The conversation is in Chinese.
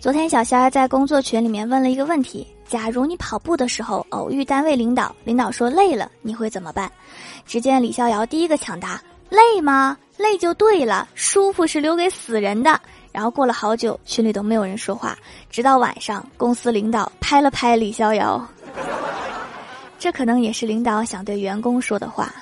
昨天小仙儿在工作群里面问了一个问题假如你跑步的时候偶遇单位领导领导说累了你会怎么办？只见李逍遥第一个抢答累吗？累就对了舒服是留给死人的。然后过了好久群里都没有人说话直到晚上公司领导拍了拍李逍遥。这可能也是领导想对员工说的话。